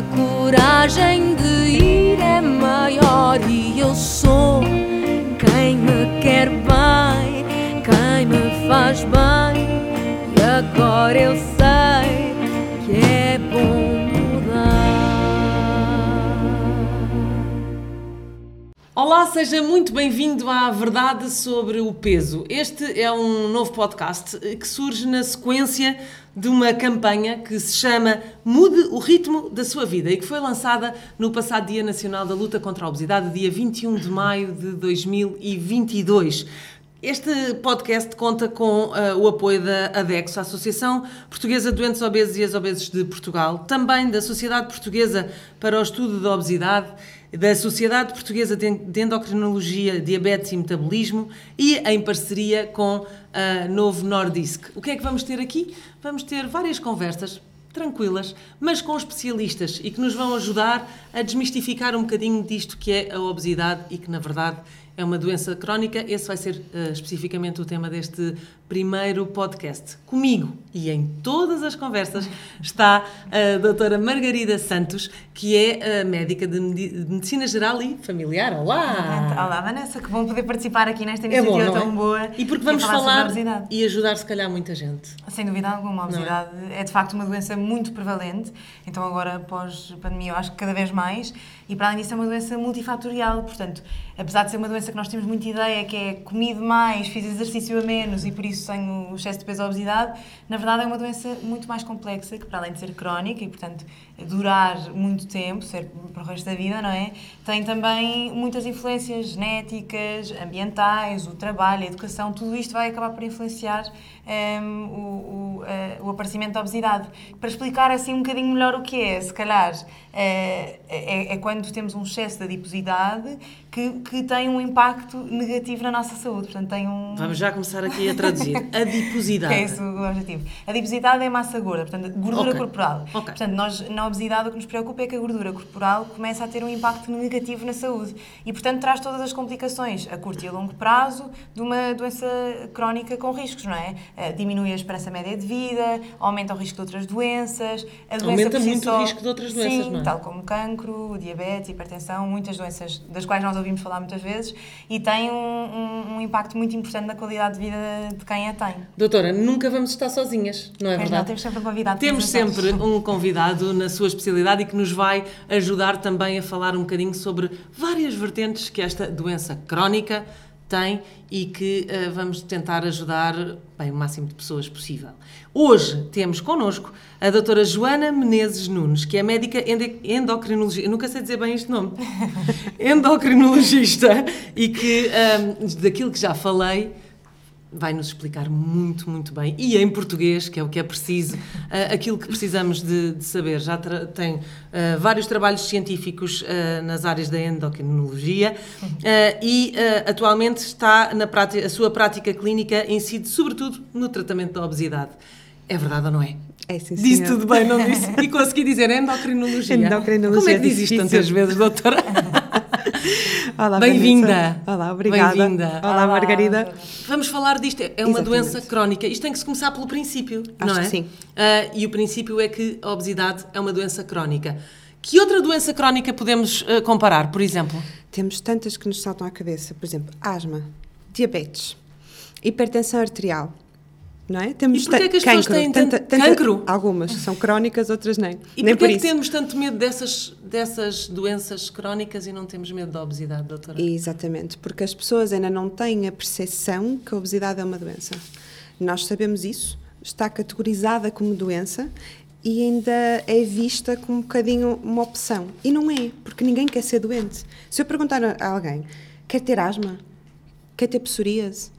A coragem de ir é maior e eu sou quem me quer bem, quem me faz bem. E agora eu sei Olá, seja muito bem-vindo à Verdade sobre o Peso. Este é um novo podcast eh, que surge na sequência de uma campanha que se chama Mude o Ritmo da Sua Vida e que foi lançada no passado Dia Nacional da Luta contra a Obesidade, dia 21 de maio de 2022. Este podcast conta com uh, o apoio da ADEXO, a Associação Portuguesa de Doentes Obesos e Ex-Obesos de Portugal, também da Sociedade Portuguesa para o Estudo da Obesidade, da Sociedade Portuguesa de Endocrinologia, Diabetes e Metabolismo e em parceria com a Novo Nordisk. O que é que vamos ter aqui? Vamos ter várias conversas tranquilas, mas com especialistas e que nos vão ajudar a desmistificar um bocadinho disto que é a obesidade e que, na verdade, é uma doença crónica. Esse vai ser uh, especificamente o tema deste primeiro podcast. Comigo e em todas as conversas está a doutora Margarida Santos, que é uh, médica de Medicina Geral e Familiar. Olá! Olá, Vanessa, que bom poder participar aqui nesta É bom, iniciativa é? tão boa. E porque vamos falar, falar e ajudar, se calhar, muita gente. Sem dúvida alguma, a obesidade é? de facto uma doença muito prevalente, então agora pós-pandemia eu acho que cada vez mais, e para além disso é uma doença multifatorial, portanto, apesar de ser uma doença que nós temos muita ideia que é comi demais, fiz exercício a menos e por isso tenho excesso de peso ou obesidade, na verdade é uma doença muito mais complexa, que para além de ser crónica e portanto durar muito tempo, ser para o resto da vida, não é? Tem também muitas influências genéticas, ambientais, o trabalho, a educação, tudo isto vai acabar por influenciar um, o, o, aparecimento da obesidade. Para explicar assim um bocadinho melhor o que é, se calhar, eh, é, é quando temos um excesso de adiposidade que, que tem um impacto negativo na nossa saúde. Portanto, tem um. Vamos já começar aqui a traduzir. Adiposidade. É esse o objetivo. A adiposidade é massa gorda, portanto, gordura Ok. corporal. Ok. Portanto, nós, na obesidade, o que nos preocupa é que a gordura corporal começa a ter um impacto negativo na saúde e, portanto, traz todas as complicações a curto e a longo prazo de uma doença crónica com riscos, não é? Eh, Diminui a esperança média de vida, aumenta o risco de outras doenças. A doença Aumenta muito o só- risco de outras doenças, Sim, não é? tal como cancro, diabetes, hipertensão, muitas doenças das quais nós ouvimos falar muitas vezes e tem um, um- um impacto muito importante na qualidade de vida de quem a tem. Doutora, nunca vamos estar sozinhas, não é não, verdade? temos sempre um convidado. Temos sempre um convidado na sua especialidade e que nos vai ajudar também a falar um bocadinho sobre várias vertentes que esta doença crónica tem e que eh, vamos tentar ajudar bem, o máximo de pessoas possível. Hoje temos connosco a doutora Joana Menezes Nunes, que é médica endocrinologista, nunca sei dizer bem este nome, endocrinologista e que, ahm, daquilo que já falei, vai nos explicar muito, muito bem, e em português, que é o que é preciso, ah, aquilo que precisamos de, de saber. Já tem ah, vários trabalhos científicos ah, nas áreas da endocrinologia e atualmente está na prática, a sua prática clínica incide sobretudo no tratamento da obesidade. É verdade ou não é? É sim, Disse tudo bem, não disse? E consegui dizer endocrinologia. Endocrinologia Como é que é diz isto difícil. tantas vezes, doutora? Olá, Bem-vinda. Olá, obrigada. Bem-vinda. Olá, Olá, Margarida. Vamos falar disto. É uma Exatamente. doença crónica. Isto tem que se começar pelo princípio, Acho não é? que sim. Ah, e o princípio é que a obesidade é uma doença crónica. Que outra doença crónica podemos ah, comparar, por exemplo? Temos tantas que nos saltam à cabeça. Por exemplo, asma, diabetes, hipertensão arterial. Não é? Temos E porquê é que as pessoas têm tanto- cancro? Algumas que são crónicas, outras nem. E nem porquê por é que temos tanto medo dessas, dessas doenças crónicas e não temos medo da obesidade, doutora? Exatamente, porque as pessoas ainda não têm a percepção que a obesidade é uma doença. Nós sabemos isso, está categorizada como doença e ainda é vista como um bocadinho uma opção. E não é, porque ninguém quer ser doente. Se eu perguntar a alguém, quer ter asma? Quer ter psoríase?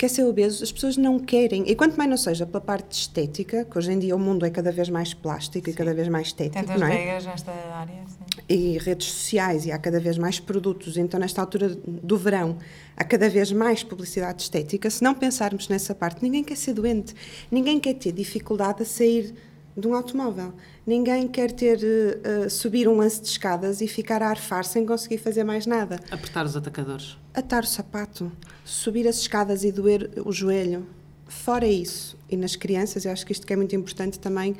Quer ser obeso? As pessoas não querem. E quanto mais não seja pela parte estética, que hoje em dia o mundo é cada vez mais plástico e cada vez mais estético, Tantas não é? regras nesta área. Sim. e redes sociais e há cada vez mais produtos, então nesta altura do verão há cada vez mais publicidade estética. Se não pensarmos nessa parte, ninguém quer ser doente, ninguém quer ter dificuldade a sair de um automóvel, ninguém quer ter eh, subir um lance de escadas e ficar a arfar sem conseguir fazer mais nada. Apertar os atacadores. Atar o sapato, subir as escadas e doer o joelho. Fora isso, e nas crianças, eu acho que isto que é muito importante também,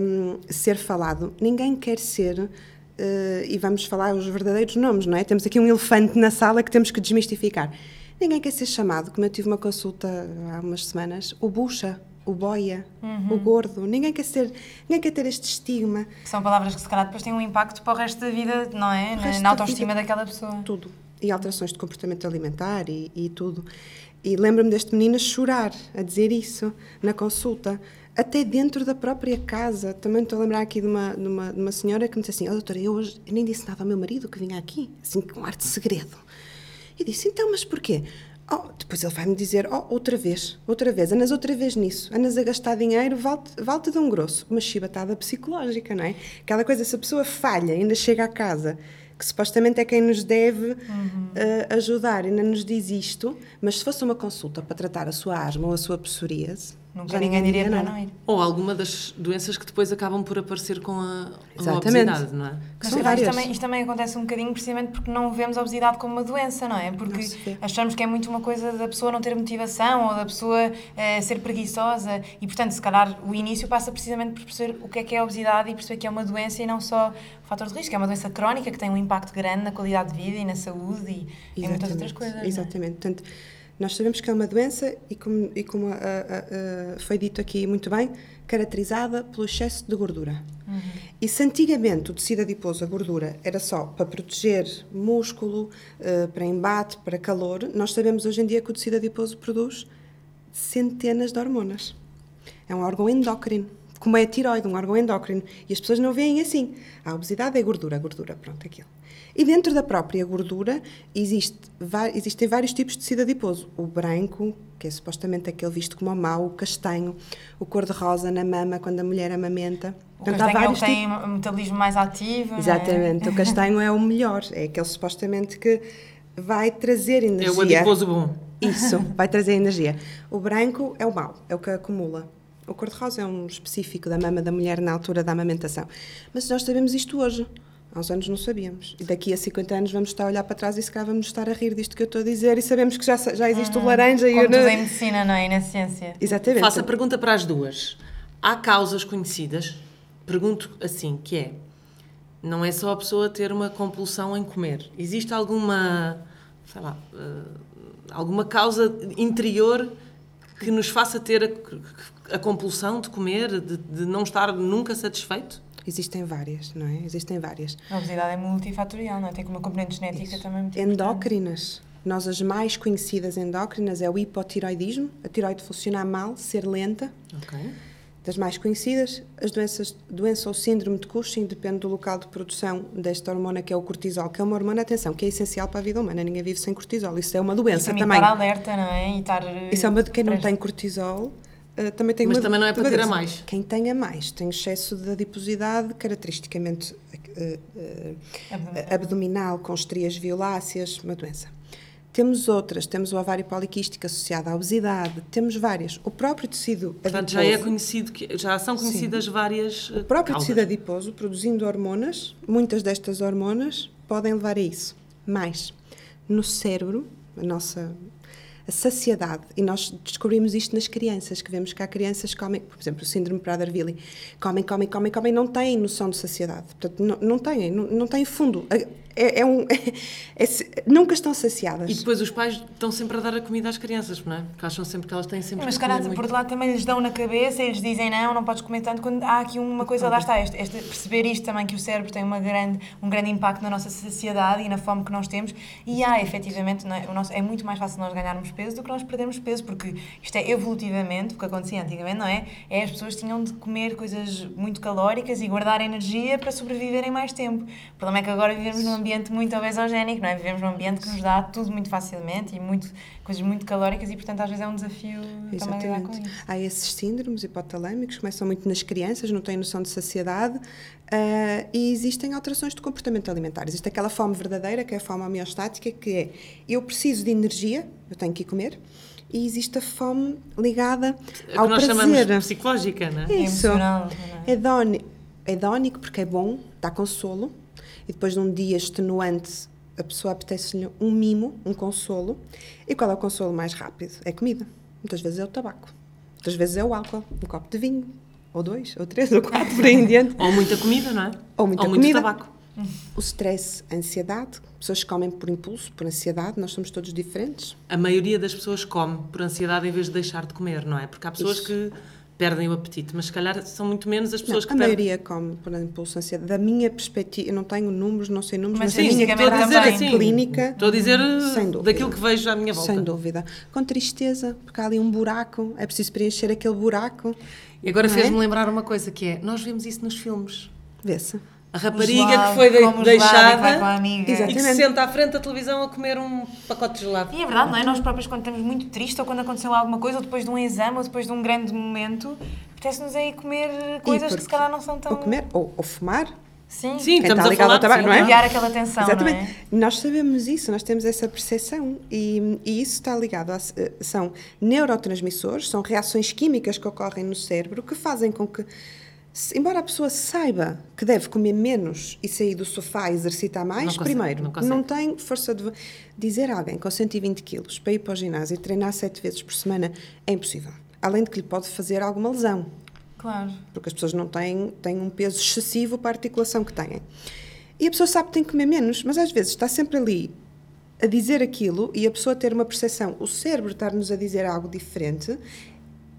hum, ser falado. Ninguém quer ser, eh, e vamos falar os verdadeiros nomes, não é? Temos aqui um elefante na sala que temos que desmistificar. Ninguém quer ser chamado, como eu tive uma consulta há umas semanas, o bucha, o boia, o gordo. Ninguém quer ser, ninguém quer ter este estigma. São palavras que se calhar depois têm um impacto para o resto da vida, não é? Na, na da autoestima vida. daquela pessoa. Tudo. E alterações de comportamento alimentar e, e tudo. E lembro-me deste menino a chorar, a dizer isso na consulta, até dentro da própria casa. Também estou a lembrar aqui de uma, de uma, de uma senhora que me disse assim: Oh, doutora, eu hoje nem disse nada ao meu marido que vinha aqui, assim, com ar de segredo. E disse: Então, mas porquê? Oh, depois ele vai-me dizer: Oh, outra vez, outra vez, andas outra vez nisso, andas a gastar dinheiro, vale-te vale de um grosso. Uma chibatada psicológica, não é? Aquela coisa, se a pessoa falha, ainda chega a casa, que supostamente é quem nos deve eh, ajudar, ainda nos diz isto, mas se fosse uma consulta para tratar a sua asma ou a sua psoríase, Nunca já ninguém diria para não ir. Ou alguma das doenças que depois acabam por aparecer com a, com a Exatamente. obesidade, não é? Que Mas são isto, também, isto também acontece um bocadinho precisamente porque não vemos a obesidade como uma doença, não é? Porque Não achamos que é muito uma coisa da pessoa não ter motivação ou da pessoa eh, ser preguiçosa e, portanto, se calhar o início passa precisamente por perceber o que é que é a obesidade e perceber que é uma doença e não só o fator de risco, é uma doença crónica que tem um impacto grande na qualidade de vida e na saúde e em muitas outras coisas. não é? Exatamente. Portanto, nós sabemos que é uma doença e como, e como ah, ah, ah, foi dito aqui muito bem, caracterizada pelo excesso de gordura. E se antigamente o tecido adiposo, a gordura, era só para proteger músculo, para embate, para calor, nós sabemos hoje em dia que o tecido adiposo produz centenas de hormonas. É um órgão endócrino, como é a tiroide, um órgão endócrino. E as pessoas não veem assim. A obesidade é gordura, gordura, pronto, aquilo. E dentro da própria gordura existe, existem vários tipos de tecido adiposo. O branco, que é supostamente aquele visto como o mau, o castanho, o cor-de-rosa na mama, quando a mulher amamenta. O Portanto, castanho é vários tem um metabolismo mais ativo. é? Exatamente, o castanho é o melhor, é aquele supostamente que vai trazer É energia. o adiposo bom. Isso, vai trazer energia. O branco é o mau, é o que acumula. O cor-de-rosa é um específico da mama da mulher na altura da amamentação. Mas nós sabemos isto hoje. Há uns anos não sabíamos. E daqui a 50 anos vamos estar a olhar para trás e se calhar vamos estar a rir disto que eu estou a dizer e sabemos que já, já existe o laranja e Como o... tudo em medicina, não é? E na ciência. Exatamente. Faço a pergunta para as duas. Há causas conhecidas? Pergunto assim, que é, não é só a pessoa ter uma compulsão em comer. Existe alguma, sei lá, eh, alguma causa interior que nos faça ter a, a compulsão de comer, de, de não estar nunca satisfeito? Existem várias, não é? Existem várias. A obesidade é multifatorial, não é? Tem uma componente genética também muito importante. Endócrinas. Nós, as mais conhecidas endócrinas é o hipotiroidismo, a tiroide funcionar mal, ser lenta. Ok. Das mais conhecidas, as doenças, doença ou síndrome de Cushing, depende do local de produção desta hormona que é o cortisol, que é uma hormona, atenção, que é essencial para a vida humana, ninguém vive sem cortisol, isso é uma E doença também também. estar alerta, não é? E estar... Isso é uma de quem não tem cortisol, eh, também tem Mas uma também não é para ter a mais. Quem tem a mais, tem excesso de adiposidade, caracteristicamente eh, eh, Abdominal. com estrias violáceas, uma doença. Temos outras, temos o ovário poliquístico associado à obesidade, temos várias. O próprio tecido Portanto, adiposo, já é conhecido, que, já são conhecidas várias eh, o próprio causas. tecido adiposo, produzindo hormonas, muitas destas hormonas podem levar a isso. Mais, no cérebro, a nossa saciedade, e nós descobrimos isto nas crianças, que vemos que há crianças que comem, por exemplo, o síndrome Prader-Willi, comem, comem, comem, comem, não têm noção de saciedade. Portanto, não, não têm, não, não têm fundo. É, é um, é se- nunca estão saciadas. E depois os pais estão sempre a dar a comida às crianças, não é? Porque acham sempre que elas têm sempre Mas, que calhar, comer por muito. outro lado, também lhes dão na cabeça e eles dizem não, não podes comer tanto. Quando há aqui uma coisa, lá está, este, este- perceber isto também, que o cérebro tem uma grande, um grande impacto na nossa saciedade e na fome que nós temos. E há, efetivamente, não é, o nosso, é muito mais fácil nós ganharmos peso do que nós perdermos peso, porque isto é evolutivamente, o que acontecia antigamente, não é? É as pessoas tinham de comer coisas muito calóricas e guardar energia para sobreviverem mais tempo. O problema é que agora vivemos num ambiente muito obesogénico, não é? Vivemos num ambiente que nos dá tudo muito facilmente e muito, coisas muito calóricas e, portanto, às vezes é um desafio também lidar com Exatamente. isso. Há esses síndromes hipotalâmicos, começam muito nas crianças, não têm noção de saciedade, ah, e existem alterações de comportamento alimentar. Existe aquela fome verdadeira, que é a fome homeostática, que é eu preciso de energia, eu tenho que ir comer, e existe a fome ligada É que ao nós prazer. chamamos psicológica, não é? É Isso. emocional, não é? Hedónico porque é bom, dá consolo, e depois de um dia extenuante, a pessoa apetece-lhe um mimo, um consolo. E qual é o consolo mais rápido? É comida. Muitas vezes é o tabaco, muitas vezes é o álcool, um copo de vinho. ou dois, ou três, ou quatro, por aí em diante. Ou muita comida, não é? Ou muita muito comida. tabaco. O stress, a ansiedade, pessoas que comem por impulso, por ansiedade, nós somos todos diferentes. A maioria das pessoas come por ansiedade em vez de deixar de comer, não é? Porque há pessoas Isso. que perdem o apetite, mas se calhar são muito menos as pessoas Não, que a perdem. maioria come por impulso, ansiedade. Da minha perspectiva, eu não tenho números, não sei números, Mas mas, a minha estou a dizer assim, clínica, Estou a dizer Sem uh, dúvida. daquilo que vejo à minha volta. sem dúvida. Com tristeza, porque há ali um buraco, é preciso preencher aquele buraco. E agora Não fez-me é? lembrar uma coisa que é, nós vemos isso nos filmes. Vê-se. A rapariga gelado, que foi de- gelado e que vai com a deixada amiga. e que se senta à frente da televisão a comer um pacote de gelado. E é verdade, não é? Nós próprios, quando estamos muito tristes ou quando aconteceu alguma coisa, ou depois de um exame, ou depois de um grande momento, apetece-nos aí comer coisas que se porque- calhar não são tão. Ou comer, ou, ou fumar. Sim, Sim, Quem estamos está a falar ao tabaco, sim, não é? Aliviar aquela tensão, Exatamente. não é? Nós sabemos isso, nós temos essa percepção e, e isso está ligado a. São neurotransmissores, são reações químicas que ocorrem no cérebro que fazem com que, se- embora a pessoa saiba que deve comer menos e sair do sofá e exercitar mais, Não consegue, primeiro, não não, tem força de. Dizer a alguém com 120 quilos para ir para o ginásio e treinar sete vezes por semana é impossível. Além de que lhe pode fazer alguma lesão Claro. porque as pessoas não têm, têm um peso excessivo para a articulação que têm. E a pessoa sabe que tem que comer menos, mas às vezes está sempre ali a dizer aquilo e a pessoa ter uma percepção, o cérebro estar-nos a dizer algo diferente,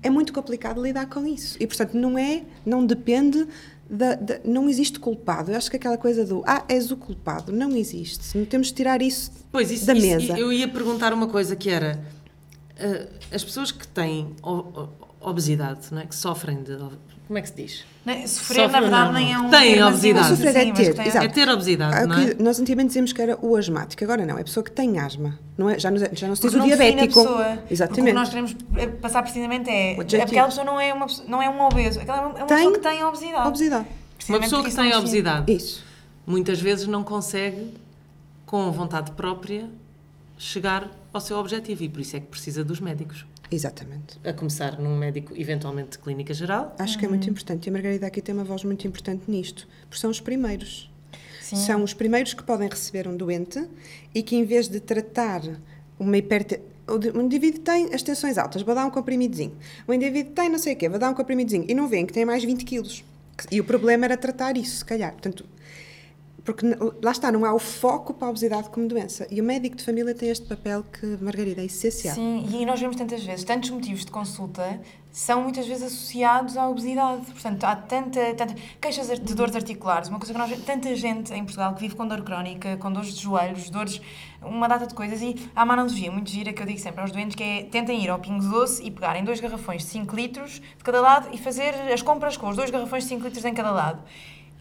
é muito complicado lidar com isso. E, portanto, não é, não depende, da, da- não existe culpado. Eu acho que aquela coisa do, ah, és o culpado, não existe. Não temos de tirar isso, isso, da isso- mesa. eu ia perguntar uma coisa que era uh, as pessoas que têm obesidade, não é? que sofrem de. Como é que se diz? Não é? Sofrer, Sofre, na verdade, não. nem é um. Tem termo obesidade. assim, Sofrer é ter, tem- exato. É ter obesidade, Ah, não é? Nós antigamente dizíamos que era o asmático, agora não, é a pessoa que tem asma. Não é, já, não, já não se diz o não diabético. pessoa. Porque o que Exatamente. nós queremos eh, passar precisamente é. Aquela pessoa não é, uma, não é um obeso. Aquela é uma é Tem pessoa que tem obesidade. Obesidade. Uma pessoa que não tem obesidade Isso. muitas vezes não consegue, com vontade própria, chegar ao seu objetivo e por isso é que precisa dos médicos. Exatamente. A começar num médico, eventualmente de clínica geral. Acho que é muito importante. E a Margarida aqui tem uma voz muito importante nisto. Porque são os primeiros. Sim. São os primeiros que podem receber um doente e que, em vez de tratar uma hiperte... O um indivíduo tem as tensões altas, vou dar um comprimidozinho. O indivíduo tem não sei o quê, vou dar um comprimidozinho. E não vêem que tem mais 20 quilos. E o problema era tratar isso, se calhar. Portanto, porque lá está, não há o foco para a obesidade como doença. E o médico de família tem este papel que, Margarida, é essencial. Sim, e nós vemos tantas vezes, tantos motivos de consulta são muitas vezes associados à obesidade. Portanto, há tanta, tanta queixas de dores articulares, uma coisa que nós tanta gente em Portugal que vive com dor crónica, com dores de joelhos, dores, uma data de coisas. E há uma analogia muito gira que eu digo sempre aos doentes que é tentem ir ao Pingo Doce e pegarem dois garrafões de 5 litros de cada lado e fazer as compras com os dois garrafões de 5 litros em cada lado.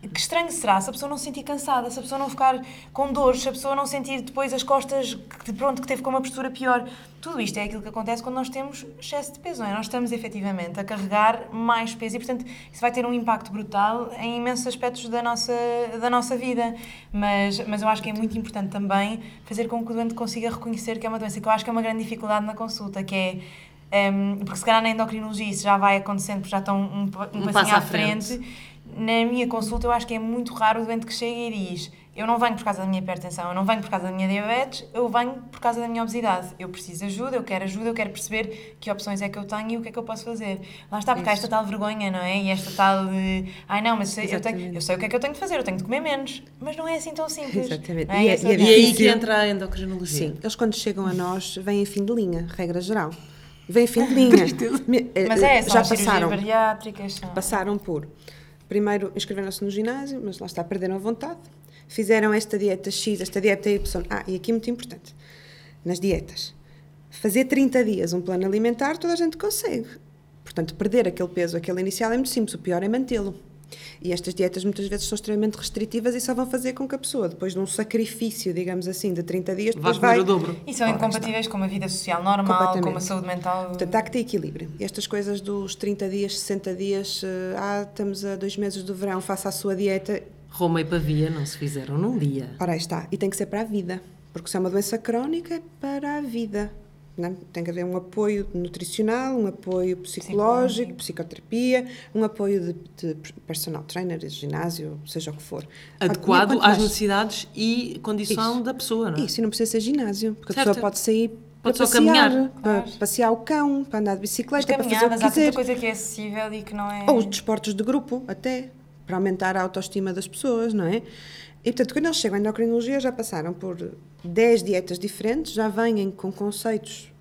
Que estranho será se a pessoa não se sentir cansada, se a pessoa não ficar com dores, se a pessoa não sentir depois as costas que, pronto, que teve com uma postura pior. Tudo isto é aquilo que acontece quando nós temos excesso de peso, não é? Nós estamos efetivamente a carregar mais peso e, portanto, isso vai ter um impacto brutal em imensos aspectos da nossa, da nossa vida. Mas, mas eu acho que é muito importante também fazer com que o doente consiga reconhecer que é uma doença, que eu acho que é uma grande dificuldade na consulta, que é. Um, porque se calhar na endocrinologia isso já vai acontecendo, porque já estão um, um, Um passinho passo à à frente. frente. Na minha consulta, eu acho que é muito raro o doente que chega e diz: Eu não venho por causa da minha hipertensão, eu não venho por causa da minha diabetes, eu venho por causa da minha obesidade. Eu preciso de ajuda, eu quero ajuda, eu quero perceber que opções é que eu tenho e o que é que eu posso fazer. Lá está, porque há esta tal vergonha, não é? E esta tal de: Ai não, mas eu, tenho, eu sei o que é que eu tenho de fazer, eu tenho de comer menos. Mas não é assim tão simples. Exatamente. É? E é- e é E aí que entra a endocrinologia. Sim, eles quando chegam a nós vêm em fim de linha, regra geral. Vêm em fim de linha. Eh, Mas é, eh, são já passaram, bariátricas. São... passaram por. Primeiro inscreveram-se no ginásio, mas lá está, perderam a vontade. Fizeram esta dieta X, esta dieta Y. Ah, e aqui muito importante, nas dietas. Fazer 30 dias um plano alimentar, toda a gente consegue. Portanto, perder aquele peso, aquele inicial é muito simples, o pior é mantê-lo. E estas dietas muitas vezes são extremamente restritivas e só vão fazer com que a pessoa, depois de um sacrifício, digamos assim, de 30 dias, depois vai... o dobro. E são Ora, incompatíveis com uma vida social normal, com uma saúde mental. Portanto, há que ter equilíbrio. Estas coisas dos 30 dias, 60 dias, ah, estamos a dois meses do verão, faça a sua dieta. Roma e Pavia não se fizeram num dia. Ora, aí está. E tem que ser para a vida. Porque se é uma doença crónica, é para a vida. Não? é? Tem que haver um apoio nutricional, um apoio psicológico, psicoterapia, um apoio de, de personal trainer, de ginásio, seja o que for. Adequado às mais- necessidades e condição Isso. da pessoa, não é? Isso, e não precisa ser ginásio, porque Certo. a pessoa pode sair Pode para só caminhar. para passear o cão, para andar de bicicleta, para fazer o que há quiser. coisa que é acessível e que não é. Ou os desportos de grupo, até, para aumentar a autoestima das pessoas, não é? E, portanto, quando eles chegam à endocrinologia, já passaram por 10 dietas diferentes, já vêm com conceitos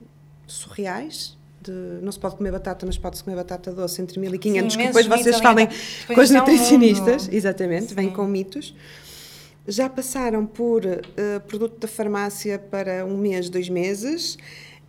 surreais, de não se pode comer batata, mas pode-se comer batata doce entre 1500, que Sim, depois imensos vocês falem ali, depois com os é nutricionistas, mundo. exatamente, vêm com mitos. Já passaram por eh, produto da farmácia para um mês, dois meses,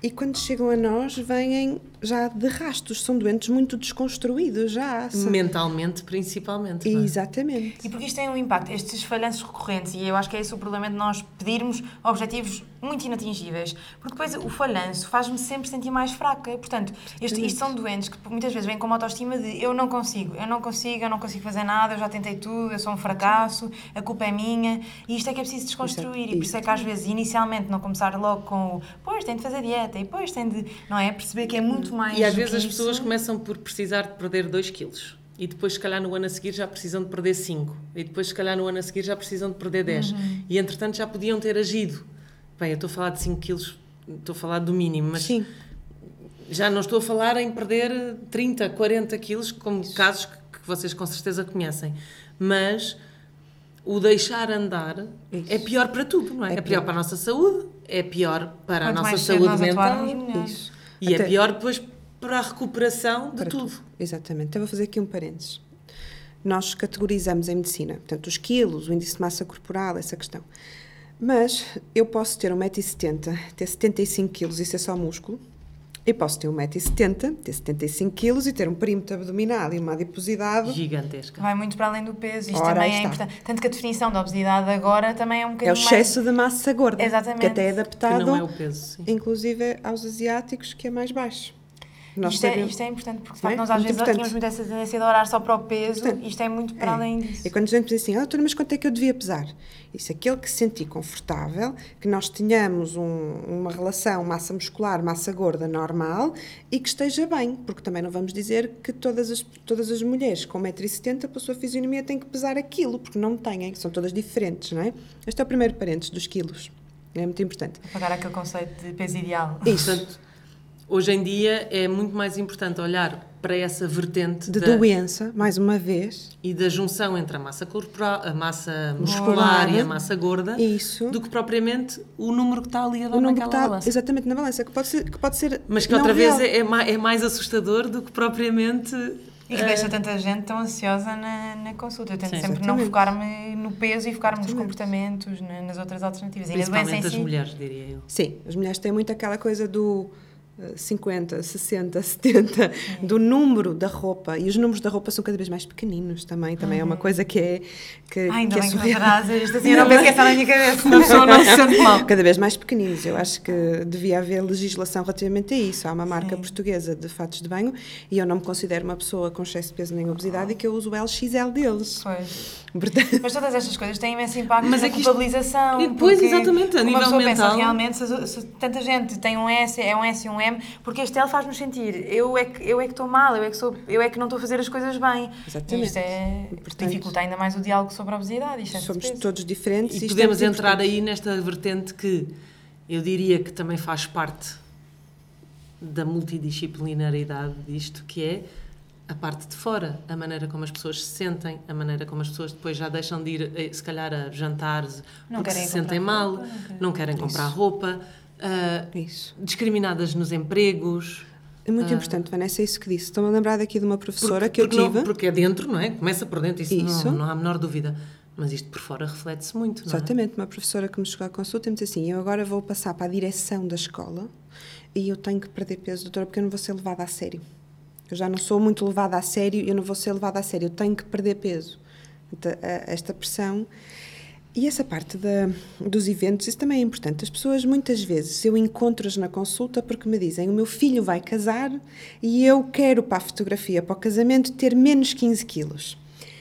e quando chegam a nós, vêm já de rastos, são doentes muito desconstruídos, já. Mentalmente, principalmente. não é? Exatamente. E porque isto tem um impacto, estes falhanços recorrentes, e eu acho que é esse o problema de nós pedirmos objetivos muito inatingíveis, porque depois o falhanço faz-me sempre sentir mais fraca. Portanto, este, isto são doentes que muitas vezes vêm com uma autoestima de eu não consigo, eu não consigo, eu não consigo fazer nada, eu já tentei tudo, eu sou um fracasso, a culpa é minha, e isto é que é preciso desconstruir. E por isso é que às vezes, inicialmente, não começar logo com o pois, tem de fazer dieta, e pois tem de, não é? Perceber que é muito mais. E às vezes as isso. pessoas começam por precisar de perder 2 quilos. E depois, se calhar, no ano a seguir já precisam de perder 5. E depois, se calhar, no ano a seguir já precisam de perder 10. Uhum. E, entretanto, já podiam ter agido. Bem, eu estou a falar de 5 quilos, estou a falar do mínimo, mas Sim, já não estou a falar em perder 30, 40 quilos, como casos que, que vocês com certeza conhecem. Mas o deixar andar é pior para tudo, não é? É É, pior para a nossa saúde, é pior para a Quanto nossa mais cedo saúde mental isso. e é Até- pior depois para a recuperação de para tudo. Exatamente. Então vou fazer aqui um parênteses. Nós categorizamos em medicina, portanto, os quilos, o índice de massa corporal, essa questão. Mas eu posso ter 1,70m, ter 75 kg e ser só músculo. E posso ter 1,70m, ter 75 kg e ter um perímetro abdominal e uma adiposidade. Gigantesca. Vai muito para além do peso, isto Ora, também é importante. Tanto que a definição da obesidade agora também é um É o bocadinho excesso de massa gorda, Exatamente. que até é Que adaptado, não é o peso. Sim. inclusive aos asiáticos, que é mais baixo. Nós Isto é, sabemos- isto é importante, porque de é? facto nós às Muito vezes importante. tínhamos muito essa tendência de olhar só para o peso, Importante. isto é muito para É. além disso. E quando a gente diz assim, ah, doutora, mas quanto é que eu devia pesar? Isso, aquele que se sentir confortável, que nós tenhamos um- uma relação massa muscular, massa gorda normal e que esteja bem, porque também não vamos dizer que todas as, todas as mulheres com 1,70m, para a sua fisionomia, têm que pesar aquilo, porque não têm, são todas diferentes, não é? Este é o primeiro parênteses dos quilos, é muito importante. Pagar aquele conceito de peso ideal. Isso, Portanto, hoje em dia é muito mais importante olhar para essa vertente de da- doença, mais uma vez, e da junção entre a massa corporal, a massa Muscular. e a massa gorda, isso. do que propriamente o número que está ali a dar o número que naquela está balança. exatamente na balança, que pode ser, que pode ser Mas que não outra vez real. é, é é mais assustador do que propriamente. E que deixa tanta gente tão ansiosa na, na consulta. Eu tento Sim. sempre não Exatamente. focar-me no peso e focar-me nos comportamentos, na- nas outras alternativas. E na doença em Principalmente as si. mulheres, diria eu. Sim, as mulheres têm muito aquela coisa do eh, 50, 60, 70, do número da roupa. E os números da roupa são cada vez mais pequeninos também. Também é uma coisa que é, que, Ai, ainda que é bem que não surreal. dizer isto assim, eu não penso que é na minha cabeça. Não se sente mal. Cada vez mais pequeninos. Eu acho que devia haver legislação relativamente a isso. Há uma marca portuguesa de fatos de banho e eu não me considero uma pessoa com excesso de peso nem obesidade e que eu uso o LXL deles. Pois. Portanto, Mas todas estas coisas têm imenso impacto Mas na é que isto- culpabilização. Depois, porque exatamente, a uma nível pessoa mental- pensa realmente, se, se tanta gente tem um S, é um S e um M, porque este L faz-nos sentir, eu é que eu é que estou mal, eu é que, sou, eu é que não estou a fazer as coisas bem. Exatamente. E isto é, Portanto, dificulta ainda mais o diálogo sobre a obesidade. Isto é somos todos diferentes. E é podemos muito entrar importante. aí nesta vertente que eu diria que também faz parte da multidisciplinaridade disto, que é a parte de fora, a maneira como as pessoas se sentem, a maneira como as pessoas depois já deixam de ir, eh, se calhar, a jantares Não porque se sentem mal, roupa, não querem- não querem comprar roupa, Isso. discriminadas nos empregos. É muito importante, Vanessa, é isso que disse. Estou-me a lembrar daqui de uma professora Porque- que eu porque não- tive. porque é dentro, não é? Começa por dentro, isso, Isso. Não, não há a menor dúvida. Mas isto por fora reflete-se muito, não é? Exatamente, uma professora que me chegou à consulta e me disse assim: Eu agora vou passar para a direção da escola e eu tenho que perder peso, doutora, porque eu não vou ser levada a sério. Eu já não sou muito levada a sério, eu não vou ser levada a sério, eu tenho que perder peso. Então, esta pressão. E essa parte da, dos eventos, isso também é importante. As pessoas, muitas vezes, eu encontro-as na consulta porque me dizem: o meu filho vai casar e eu quero para a fotografia, para o casamento, ter menos 15 quilos.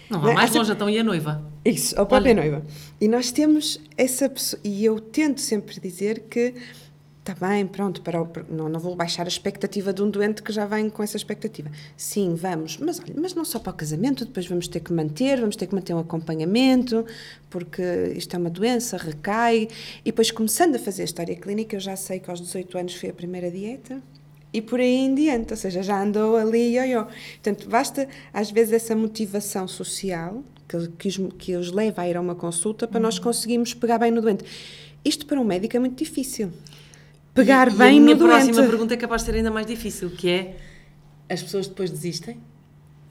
Não é? mais Essa- longe, então, e a noiva? Isso, a própria Olha. noiva. E nós temos essa pessoa, e eu tento sempre dizer que está bem, pronto, para, não, não vou baixar a expectativa de um doente que já vem com essa expectativa. Sim, vamos, mas olha, mas não só para o casamento, depois vamos ter que manter, vamos ter que manter um acompanhamento, porque isto é uma doença, recai. E depois, começando a fazer a história clínica, eu já sei que aos 18 anos foi a primeira dieta. E por aí em diante, ou seja, já andou ali ioiô. Portanto, basta às vezes essa motivação social que, que, os, que os leva a ir a uma consulta para nós conseguirmos pegar bem no doente. Isto para um médico é muito difícil. Pegar E- bem e a minha no doente. próxima pergunta é capaz de ser ainda mais difícil, que é as pessoas depois desistem?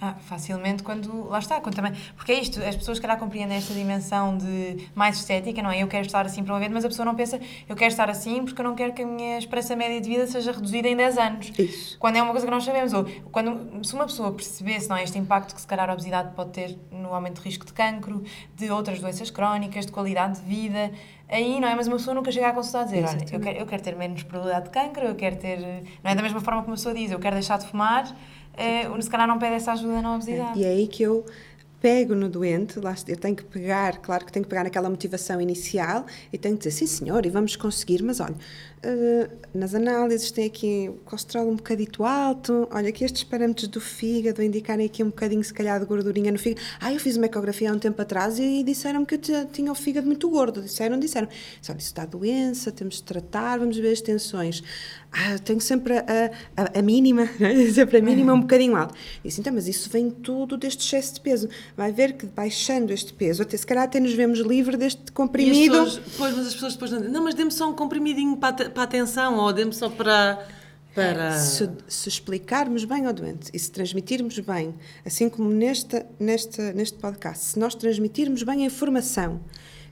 Ah, facilmente quando. Lá está, quando também. Porque é isto, as pessoas, calhar, compreendem esta dimensão de mais estética, não é? Eu quero estar assim para uma vez, mas a pessoa não pensa, eu quero estar assim porque eu não quero que a minha esperança média de vida seja reduzida em 10 anos. Isso. Quando é uma coisa que nós sabemos. Ou quando, se uma pessoa percebesse, não é? Este impacto que, se calhar, a obesidade pode ter no aumento de risco de cancro, de outras doenças crónicas, de qualidade de vida. Aí, não é? Mas uma pessoa nunca chega à consulta a dizer: olha, eu quero, eu quero ter menos probabilidade de cancro, eu quero ter. Não é da mesma forma que uma pessoa diz: eu quero deixar de fumar. Eh, se calhar não pede essa ajuda na obesidade. E é aí que eu pego no doente, lá eu tenho que pegar, claro que tenho que pegar naquela motivação inicial e tenho que dizer, sim senhor, e vamos conseguir, mas olha, nas análises tem aqui o colesterol um bocadito alto, olha aqui estes parâmetros do fígado indicarem aqui um bocadinho se calhar de gordurinha no fígado. Ah, eu fiz uma ecografia há um tempo atrás e, disseram-me que eu tinha- o fígado muito gordo, disseram, disseram. Disse, olha, isso está doença, temos de tratar, vamos ver as tensões. Ah, tenho sempre a, a, a mínima, né? sempre a mínima um bocadinho alto. Disse, então, mas isso vem tudo deste excesso de peso. Vai ver que baixando este peso, até, se calhar até nos vemos livre deste E as comprimido. pessoas, pois, mas as pessoas depois não dizem, não, mas dê-me só um comprimidinho para, para a atenção, ou dê-me só para... para... Se, se explicarmos bem ao doente e se transmitirmos bem, assim como nesta, nesta, neste podcast, se nós transmitirmos bem a informação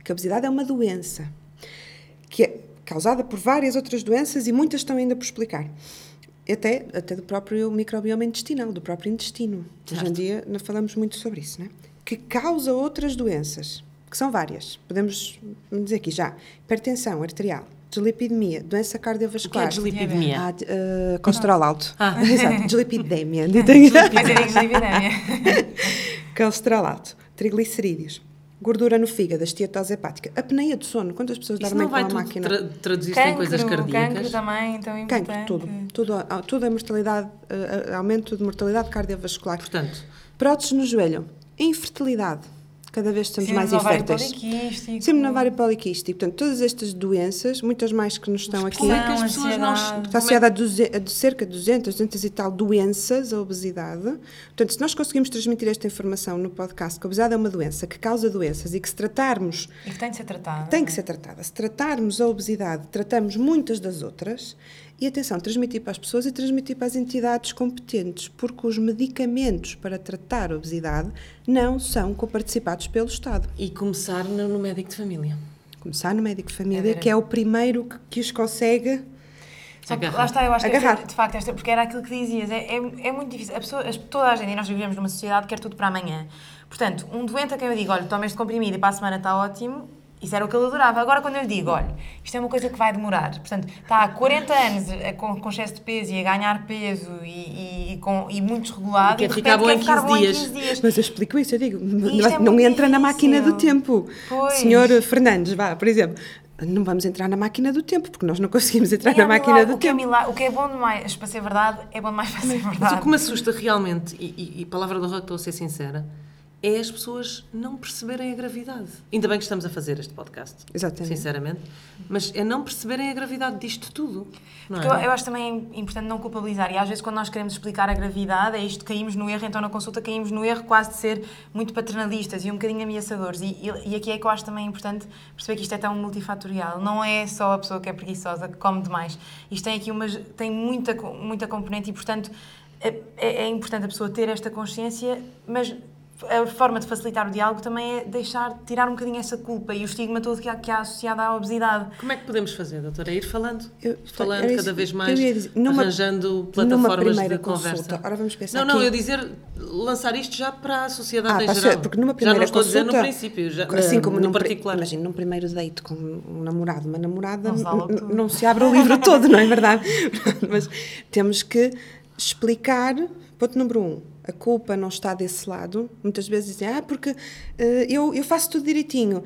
que a obesidade é uma doença, que é causada por várias outras doenças e muitas estão ainda por explicar. Até, até do próprio microbioma intestinal, do próprio intestino. Hoje em dia não falamos muito sobre isso, né? Que causa outras doenças, que são várias. Podemos dizer aqui já: hipertensão arterial, deslipidemia, doença O que cardiovascular. é deslipidemia? Ah, de- eh, colesterol alto. Ah. Exato, deslipidemia. Mas dislipidemia. colesterol alto, triglicerídeos, gordura no fígado, esteatose hepática, apneia de sono. Quantas pessoas Isso dormem com a máquina? tra traduzir-se em coisas cardíacas? cancro também, então é Cancro, importante. tudo. Tudo, tudo é mortalidade, ah, aumento de mortalidade cardiovascular. Portanto, Próteses no joelho, infertilidade. Cada vez estamos mais Síndrome inférteis. poliquístico. Síndrome ovário poliquístico. Portanto, todas estas doenças, muitas mais que nos estão aqui, como é que as pessoas não... Está é- associada a, duze- a de cerca de 200, 200 e tal doenças, a obesidade. Portanto, se nós conseguimos transmitir esta informação no podcast, que a obesidade é uma doença, que causa doenças e que se tratarmos, E que tem de ser tratada. tem que ser tratada. Se tratarmos a obesidade, tratamos muitas das outras. E atenção, transmitir para as pessoas e transmitir para as entidades competentes, porque os medicamentos para tratar a obesidade não são coparticipados pelo Estado. E começar no, médico de família. Começar no médico de família, ver. que é o primeiro que, que os consegue Só que lá está, eu acho que Agarrar. esta, de facto, esta, porque era aquilo que dizias, é, é, é muito difícil. A pessoa, toda a gente, e nós vivemos numa sociedade que quer tudo para amanhã. Portanto, um doente a quem eu digo, olha, toma este comprimido e para a semana está ótimo, isso era o que ele adorava. Agora, quando eu lhe digo, olha, isto é uma coisa que vai demorar, portanto, está há 40 anos a- com, com excesso de peso e a ganhar peso e, e, e com, e muito desregulado, E e quer de ficar repente bom em quer ficar 15 bom dias. em 15 dias. Mas eu explico isso, eu digo, isto é não muito entra na máquina do tempo. Pois. Senhor Fernandes, vá, por exemplo, não vamos entrar na máquina do tempo, porque nós não conseguimos entrar E é na máquina milagre. do o que é tempo. milagre- o que é bom demais para ser verdade, é bom demais para ser Mas verdade. o que me assusta realmente, e, e, e palavra de honra que estou a ser sincera, é as pessoas não perceberem a gravidade. Ainda bem que estamos a fazer este podcast. Exatamente. Sinceramente. Mas é não perceberem a gravidade disto tudo. Não Porque eu, é? eu acho também importante não culpabilizar. E às vezes, quando nós queremos explicar a gravidade, é isto, caímos no erro, então na consulta caímos no erro quase de ser muito paternalistas e um bocadinho ameaçadores. E, e, e aqui é que eu acho também importante perceber que isto é tão multifatorial. Não é só a pessoa que é preguiçosa, que come demais. Isto tem aqui umas, tem muita, muita componente e, portanto, é, é é importante a pessoa ter esta consciência, mas a forma de facilitar o diálogo também é deixar, tirar um bocadinho essa culpa e o estigma todo que há, que há associado à obesidade. Como é que podemos fazer, doutora? Ir falando? Eu- falando cada vez mais, dizer. Numa- arranjando numa plataformas primeira de conversa. consulta. Ora, vamos pensar Não, não, aqui. eu dizer, lançar isto já para a sociedade Ah, em geral. ser- porque numa já primeira não estou consulta, a dizer no princípio, já, assim eh, como no particular. imagina, num primeiro date com um namorado, uma namorada, não se abre o livro todo, não é verdade? Mas temos que explicar, ponto número um, a culpa não está desse lado. Muitas vezes dizem, ah, porque eh, eu, eu faço tudo direitinho.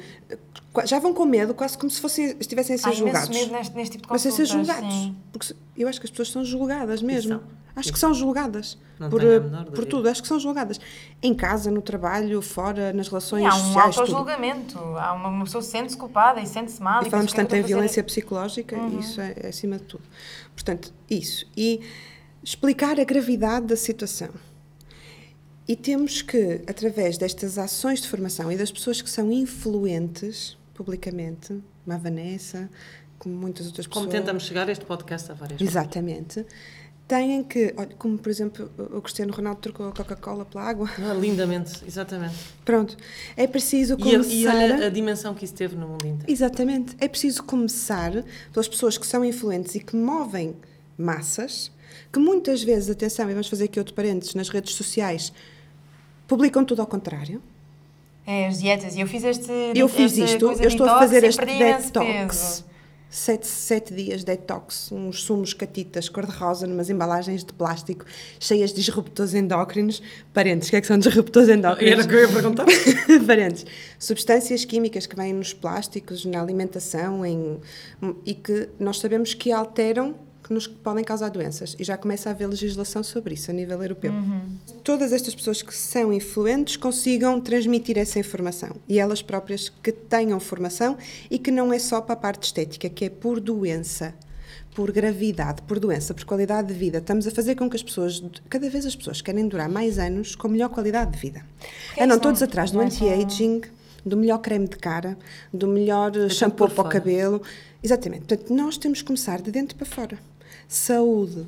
Já vão com medo, quase como se fossem, estivessem a ser Há julgados. medo neste, neste tipo de Mas a ser julgados. sim. Porque eu acho que as pessoas são julgadas mesmo. são. Acho que são julgadas. Não por, eh, por tudo. Acho que são julgadas. Em casa, no trabalho, fora, nas relações E há um sociais. tudo. auto-julgamento. Há uma, uma pessoa sente-se culpada e sente-se mal. E falamos "O que é tanto em estou a fazer?" violência psicológica, e isso é, é acima de tudo. Portanto, isso. E explicar a gravidade da situação. E temos que, através destas ações de formação e das pessoas que são influentes publicamente, como a Vanessa, como muitas outras Como pessoas. tentamos chegar a este podcast a várias pessoas. Exatamente. Têm que, olha, como por exemplo o Cristiano Ronaldo trocou a Coca-Cola pela água. Ah, lindamente, exatamente. Pronto. É preciso E, a- começar. e olha a dimensão que isso teve no mundo inteiro. Exatamente. É preciso começar pelas pessoas que são influentes e que movem massas, que muitas vezes, atenção, e vamos fazer aqui outro parênteses, nas redes sociais, publicam tudo ao contrário. É, as dietas. E eu fiz este. Eu fiz isto, coisa eu estou a fazer este detox. Sete, sete dias detox, uns sumos catitas cor-de-rosa, numas embalagens de plástico cheias de disruptores endócrinos. Parentes, o que é que são disruptores endócrinos? Era o que eu ia perguntar. Parentes. Substâncias químicas que vêm nos plásticos, na alimentação, em, e que nós sabemos que alteram, que nos podem causar doenças. E já começa a haver legislação sobre isso a nível europeu. Todas estas pessoas que são influentes consigam transmitir essa informação. E elas próprias que tenham formação e que não é só para a parte estética, que é por doença por gravidade, por doença, por qualidade de vida. Estamos a fazer com que as pessoas, cada vez as pessoas querem durar mais anos com melhor qualidade de vida. Andam isso todos não- atrás do não é anti-aging, do melhor creme de cara, do melhor shampoo para o cabelo. Exatamente. Portanto, nós temos que começar de dentro para fora. Saúde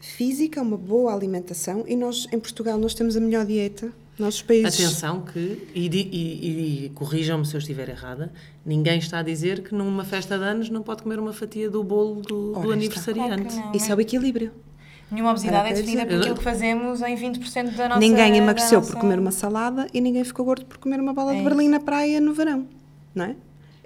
física, uma boa alimentação e nós, em Portugal, nós temos a melhor dieta. Nossos países... Atenção que, e, e- e corrijam-me se eu estiver errada, ninguém está a dizer que numa festa de anos não pode comer uma fatia do bolo do, do aniversariante. Claro não. Isso é o equilíbrio. Nenhuma obesidade é definida por aquilo que fazemos em 20% da nossa Ninguém emagreceu da por nossa- comer uma salada e ninguém ficou gordo por comer uma bola É de Berlim na praia no verão, não é?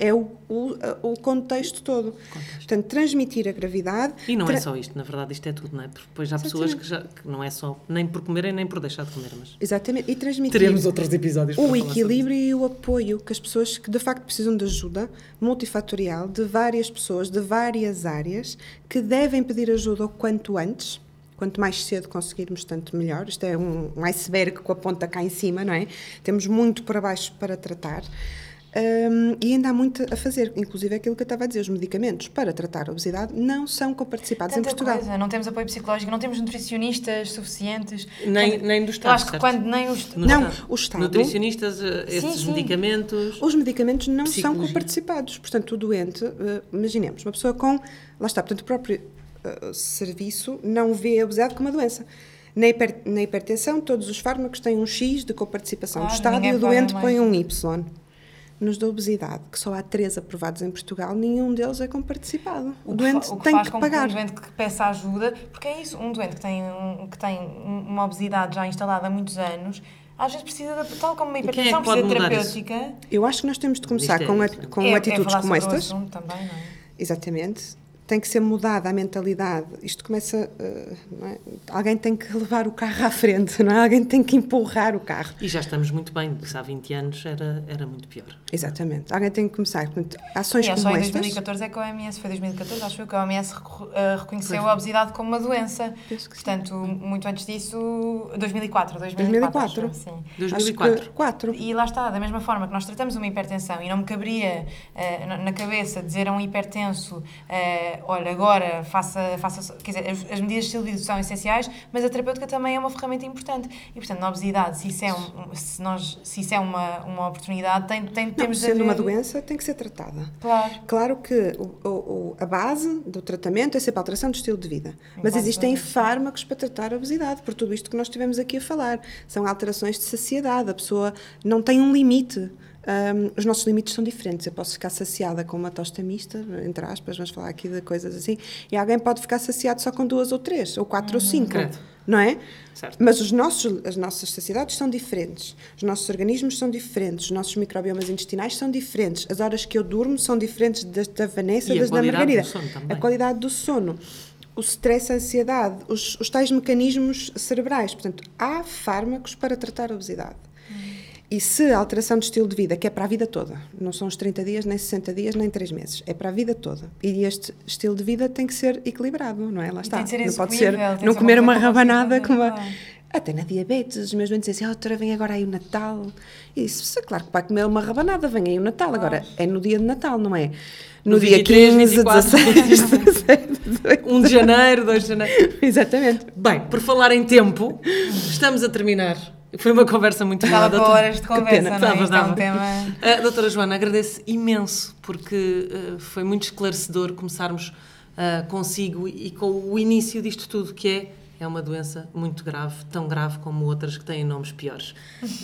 É o, o, o contexto todo. Portanto, transmitir a gravidade. E não tra- é só isto, na verdade, isto é tudo, não é? Porque depois há pessoas que, já, que não é só nem por comerem nem por deixar de comer, mas. Exatamente. E transmitir Teremos outros episódios para o equilíbrio e o apoio que as pessoas que de facto precisam de ajuda multifatorial de várias pessoas, de várias áreas, que devem pedir ajuda o quanto antes. Quanto mais cedo conseguirmos, tanto melhor. Isto é um, um iceberg com a ponta cá em cima, não é? Temos muito para baixo para tratar. Hum, e ainda há muito a fazer, inclusive aquilo que eu estava a dizer, os medicamentos para tratar a obesidade não são comparticipados em Tanta Portugal. coisa, não temos apoio psicológico, não temos nutricionistas suficientes. Nem- Quando- nem do Estado, acho que certo? quando nem os. No Não, Estado. o Estado- Nutricionistas, eh, esses sim. medicamentos. Os medicamentos não são comparticipados. Portanto, o doente, eh, imaginemos, uma pessoa com. Lá está, portanto, o próprio eh, serviço não vê a obesidade como uma doença. Na, hiper- na hipertensão, todos os fármacos têm um X de coparticipação Claro, do Estado e o doente põe um Y. Nos da obesidade, que só há três aprovados em Portugal, nenhum deles é comparticipado. O, O que doente fa- o que tem faz que com pagar. Que um doente que peça ajuda, porque é isso, um doente que tem, um- que tem um- uma obesidade já instalada há muitos anos, às vezes precisa, de, tal como uma é hipertensão, pode precisa de mudar isso? terapêutica. Eu acho que nós temos de começar é com, a- é? com é, atitudes é falar como estas. assunto também, não é? Exatamente. Tem que ser mudada a mentalidade. Isto começa. eh, não é? Alguém tem que levar o carro à frente, não é? Alguém tem que empurrar o carro. E já estamos muito bem, porque há 20 anos era, era muito pior. Exatamente. Alguém tem que começar. Portanto, ações E é como só em estas. 2014 é que a OMS, foi 2014, acho eu, que a OMS eh, reconheceu a obesidade como uma doença. Penso que sim. Portanto, muito antes disso, 2004, 2004. 2004. acho, sim. 2004. Acho que quatro. E lá está, da mesma forma que nós tratamos uma hipertensão e não me caberia eh, na- cabeça dizer a um hipertenso: eh, olha, agora faça, faça. Quer dizer, as, as medidas de estilo de vida são essenciais, mas a terapêutica também é uma ferramenta importante. E, portanto, na obesidade, se isso é, um, se nós, se isso é uma, uma oportunidade, tem, tem, Não, temos de sendo uma doença, tem que ser tratada. Claro. Claro que o- o- a base do tratamento é sempre a alteração do estilo de vida. Mas existem fármacos para tratar a obesidade, por tudo isto que nós estivemos aqui a falar. São alterações de saciedade. A pessoa não tem um limite. Hum, os nossos limites são diferentes. Eu posso ficar saciada com uma tosta mista, entre aspas, vamos falar aqui de coisas assim, e alguém pode ficar saciado só com duas ou três, ou quatro ou cinco. Credo. Não é? Certo. Mas os nossos, as nossas saciedades são diferentes, os nossos organismos são diferentes, os nossos microbiomas intestinais são diferentes, as horas que eu durmo são diferentes das da Vanessa E das da Margarida. A qualidade do sono, o stress, a ansiedade, os, os tais mecanismos cerebrais. Portanto, há fármacos para tratar a obesidade. E se a alteração de estilo de vida, que é para a vida toda, não são os 30 dias, nem 60 dias, nem 3 meses, é para a vida toda. E este estilo de vida tem que ser equilibrado, não é? Lá está. tem de ser não pode ser, não comer uma rabanada com uma. claro. Até na diabetes, os meus doentes dizem, ah, doutora, vem agora aí o Natal. E isso, claro que para comer uma rabanada, vem aí o Natal. Agora, é no dia de Natal, não é? No, No dia 23, 15, 24. 16, 17, 18. 1 de janeiro, 2 de janeiro. Exatamente. Bem, por falar em tempo, estamos a terminar. Foi uma conversa muito boa. Para doutora. horas de conversa, não é? Isto é um tema... Ah, doutora Joana, agradeço imenso porque ah, foi muito esclarecedor começarmos ah, consigo e com o início disto tudo, que é, é uma doença muito grave, tão grave como outras que têm nomes piores.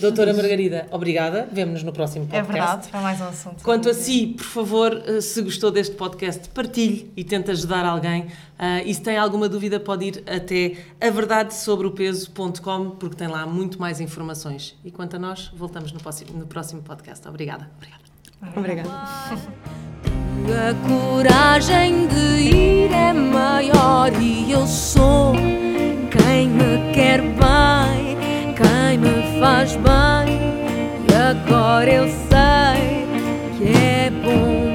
Doutora Margarida, obrigada. Vemo-nos no próximo É podcast. verdade, foi mais um assunto. Quanto a si, por favor, eh, se gostou deste podcast, partilhe e tente ajudar alguém. Ah, e se tem alguma dúvida, pode ir até averdadesobreopeso.com porque tem lá muito mais informações. E quanto a nós, voltamos no próximo, no próximo podcast. Obrigada. Obrigada. Obrigada. A coragem de ir é maior e eu sou quem me quer bem, quem me faz bem. E agora eu sei que é bom.